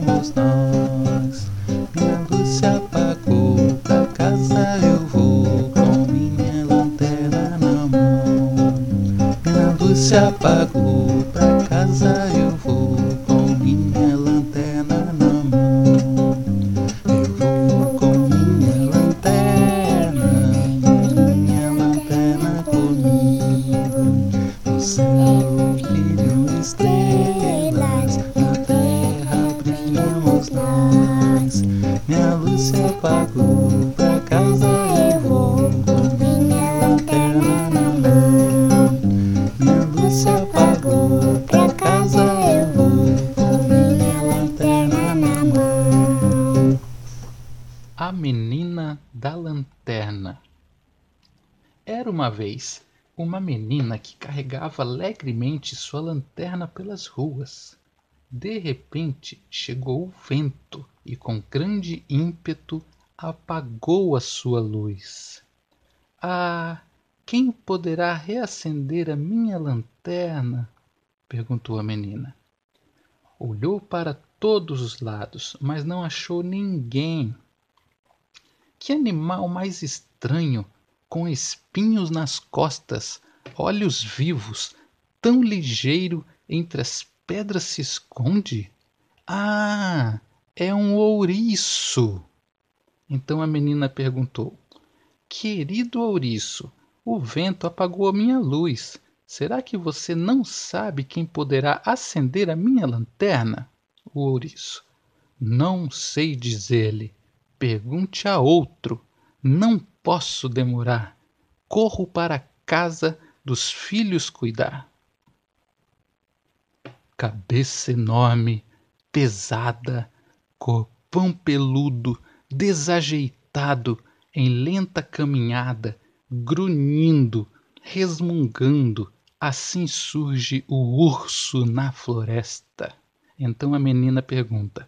nós. Minha luz se apagou, pra casa eu vou com minha lanterna na mão. Minha luz se apagou. Da Lanterna Era uma vez uma menina que carregava alegremente sua lanterna pelas ruas. De repente chegou o vento e, com grande ímpeto, apagou a sua luz. Ah, quem poderá reacender a minha lanterna? perguntou a menina. Olhou para todos os lados, mas não achou ninguém. Que animal mais estranho, com espinhos nas costas, olhos vivos, tão ligeiro entre as pedras se esconde? Ah, é um ouriço! Então a menina perguntou: Querido ouriço, o vento apagou a minha luz. Será que você não sabe quem poderá acender a minha lanterna? O ouriço. Não sei dizer-lhe. Pergunte a outro. Não posso demorar. Corro para a casa dos filhos cuidar. Cabeça enorme, pesada, corpão peludo, desajeitado, em lenta caminhada, grunhindo, resmungando, assim surge o urso na floresta. Então a menina pergunta: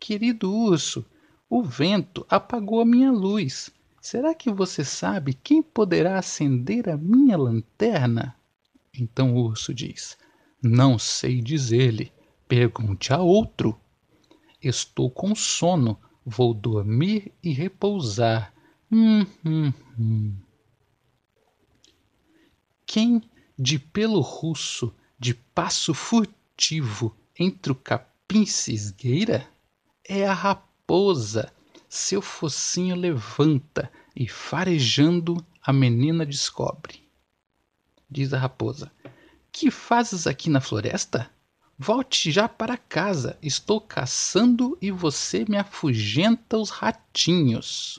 Querido urso, o vento apagou a minha luz. Será que você sabe quem poderá acender a minha lanterna? Então o urso diz: Não sei dizer-lhe. Pergunte a outro. Estou com sono. Vou dormir e repousar. Hum, hum, hum. Quem de pelo russo, de passo furtivo, entre o capim cisgueira? É a raposa. Seu focinho levanta e, farejando, a menina descobre. Diz a raposa: Que fazes aqui na floresta? Volte já para casa. Estou caçando e você me afugenta os ratinhos.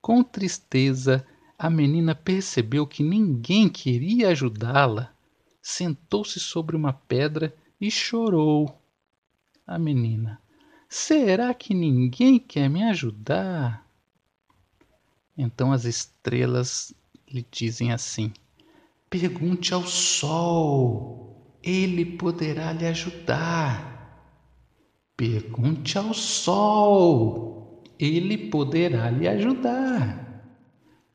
Com tristeza, a menina percebeu que ninguém queria ajudá-la. Sentou-se sobre uma pedra e chorou. A menina: Será que ninguém quer me ajudar? Então as estrelas lhe dizem assim: Pergunte ao sol, ele poderá lhe ajudar. Pergunte ao sol, ele poderá lhe ajudar.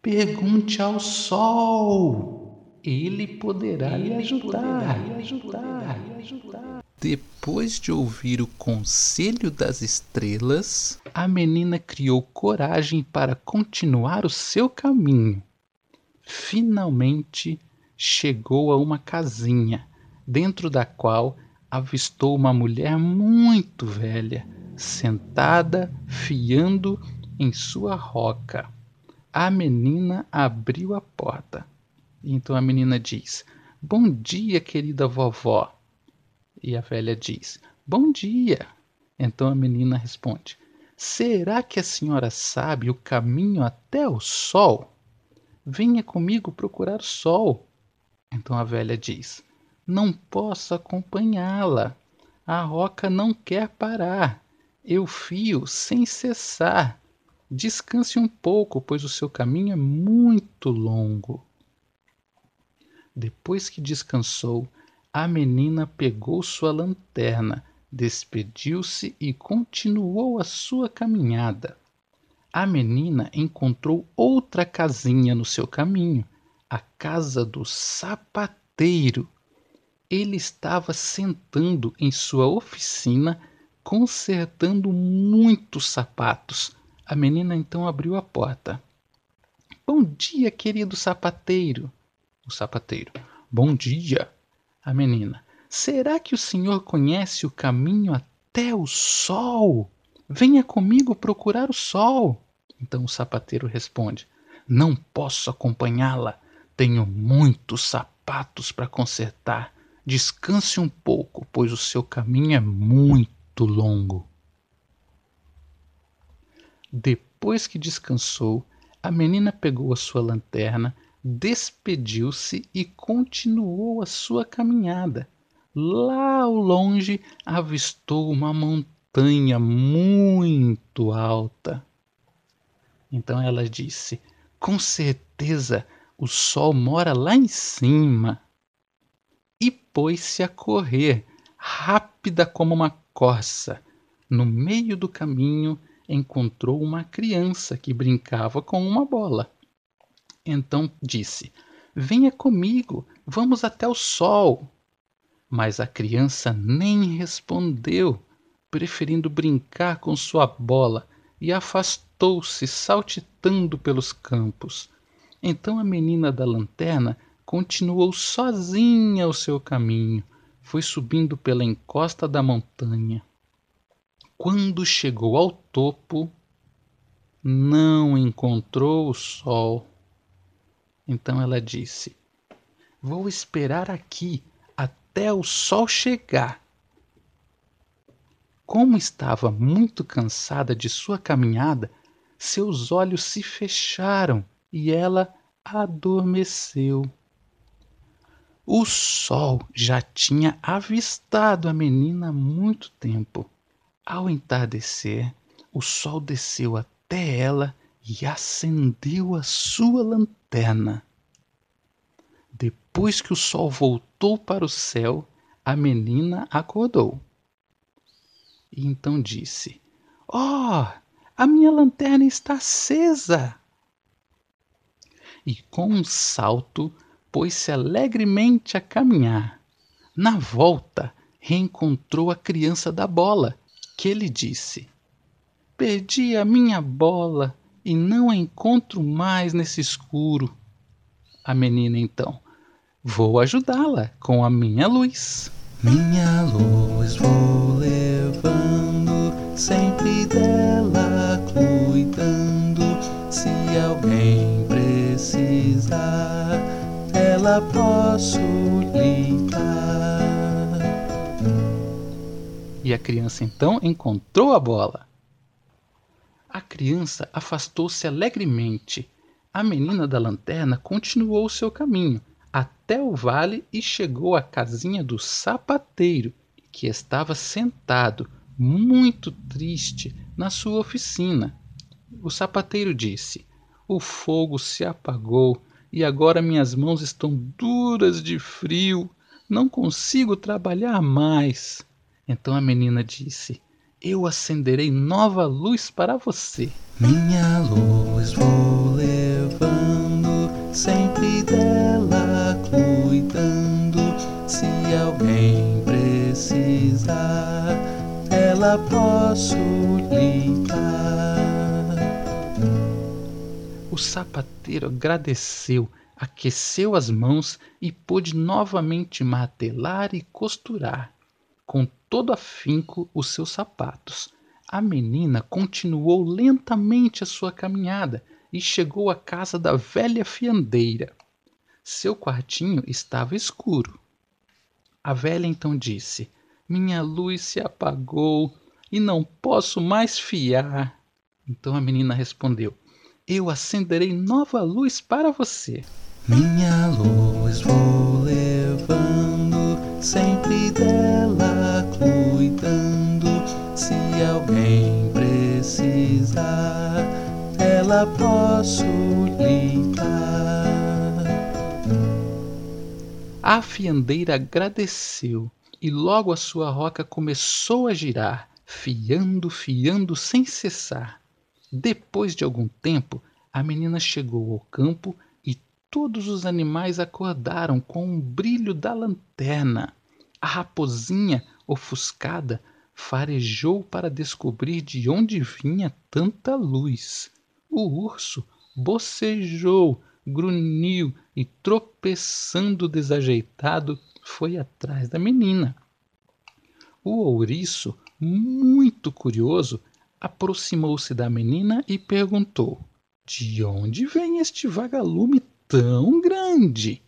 Pergunte ao sol, ele poderá lhe ajudar. Depois de ouvir o conselho das estrelas, a menina criou coragem para continuar o seu caminho. Finalmente chegou a uma casinha, dentro da qual avistou uma mulher muito velha, sentada fiando em sua roca. A menina abriu a porta. Então a menina diz: Bom dia, querida vovó. E a velha diz: Bom dia. Então a menina responde: Será que a senhora sabe o caminho até o sol? Venha comigo procurar sol. Então a velha diz: Não posso acompanhá-la. A roca não quer parar. Eu fio sem cessar. Descanse um pouco, pois o seu caminho é muito longo. Depois que descansou, a menina pegou sua lanterna, despediu-se e continuou a sua caminhada. A menina encontrou outra casinha no seu caminho, a casa do sapateiro. Ele estava sentando em sua oficina, consertando muitos sapatos A menina então abriu a porta. Bom dia, querido sapateiro. O sapateiro. Bom dia. A menina. Será que o senhor conhece o caminho até o sol? Venha comigo procurar o sol. Então o sapateiro responde: Não posso acompanhá-la. Tenho muitos sapatos para consertar. Descanse um pouco, pois o seu caminho é muito longo. Depois que descansou, a menina pegou a sua lanterna, despediu-se e continuou a sua caminhada. Lá ao longe avistou uma montanha muito alta. Então ela disse: Com certeza o sol mora lá em cima. E pôs-se a correr, rápida como uma corça. No meio do caminho encontrou uma criança que brincava com uma bola. Então disse: Venha comigo, vamos até o sol. Mas a criança nem respondeu, preferindo brincar com sua bola, e afastou-se, saltitando pelos campos. Então a menina da lanterna continuou sozinha o seu caminho, foi subindo pela encosta da montanha. Quando chegou ao topo, não encontrou o sol. Então ela disse: Vou esperar aqui até o sol chegar. Como estava muito cansada de sua caminhada, seus olhos se fecharam e ela adormeceu. O sol já tinha avistado a menina há muito tempo. Ao entardecer, o sol desceu até ela e acendeu a sua lanterna. Depois que o sol voltou para o céu, a menina acordou. E então disse: Oh, a minha lanterna está acesa! E com um salto pôs-se alegremente a caminhar. Na volta, reencontrou a criança da bola que lhe disse: Perdi a minha bola e não a encontro mais nesse escuro. A menina então: Vou ajudá-la com a minha luz. Minha luz vou levando, sempre dela cuidando. Se alguém precisar, ela posso ligar. E a criança então encontrou a bola. A criança afastou-se alegremente. A menina da lanterna continuou seu caminho até o vale e chegou à casinha do sapateiro, que estava sentado, muito triste, na sua oficina. O sapateiro disse: O fogo se apagou e agora minhas mãos estão duras de frio. Não consigo trabalhar mais. Então a menina disse: Eu acenderei nova luz para você. Minha luz vou levando, sempre dela cuidando. Se alguém precisar, ela posso ligar. O sapateiro agradeceu, aqueceu as mãos e pôde novamente martelar e costurar com todo afinco os seus sapatos. A menina continuou lentamente a sua caminhada e chegou à casa da velha fiandeira. Seu quartinho estava escuro. A velha então disse: Minha luz se apagou e não posso mais fiar. Então a menina respondeu: Eu acenderei nova luz para você. Minha luz vou levando, sempre dela cuidando. Se alguém precisar, ela posso ligar. A fiandeira agradeceu e logo a sua roca começou a girar, fiando, fiando sem cessar. Depois de algum tempo, a menina chegou ao campo todos os animais acordaram com o brilho da lanterna. A raposinha, ofuscada, farejou para descobrir de onde vinha tanta luz. O urso bocejou, grunhiu e, tropeçando desajeitado, foi atrás da menina. O ouriço, muito curioso, aproximou-se da menina e perguntou: De onde vem este vagalume tão grande?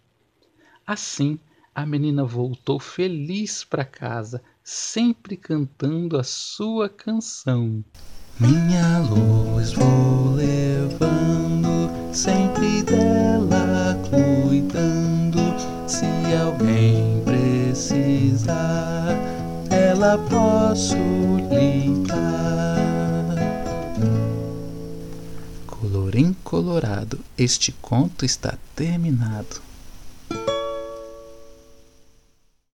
Assim, a menina voltou feliz para casa, sempre cantando a sua canção. Minha luz vou levando, sempre dela cuidando. Se alguém precisar, ela posso lhe dar. Colorim colorado, este conto está terminado.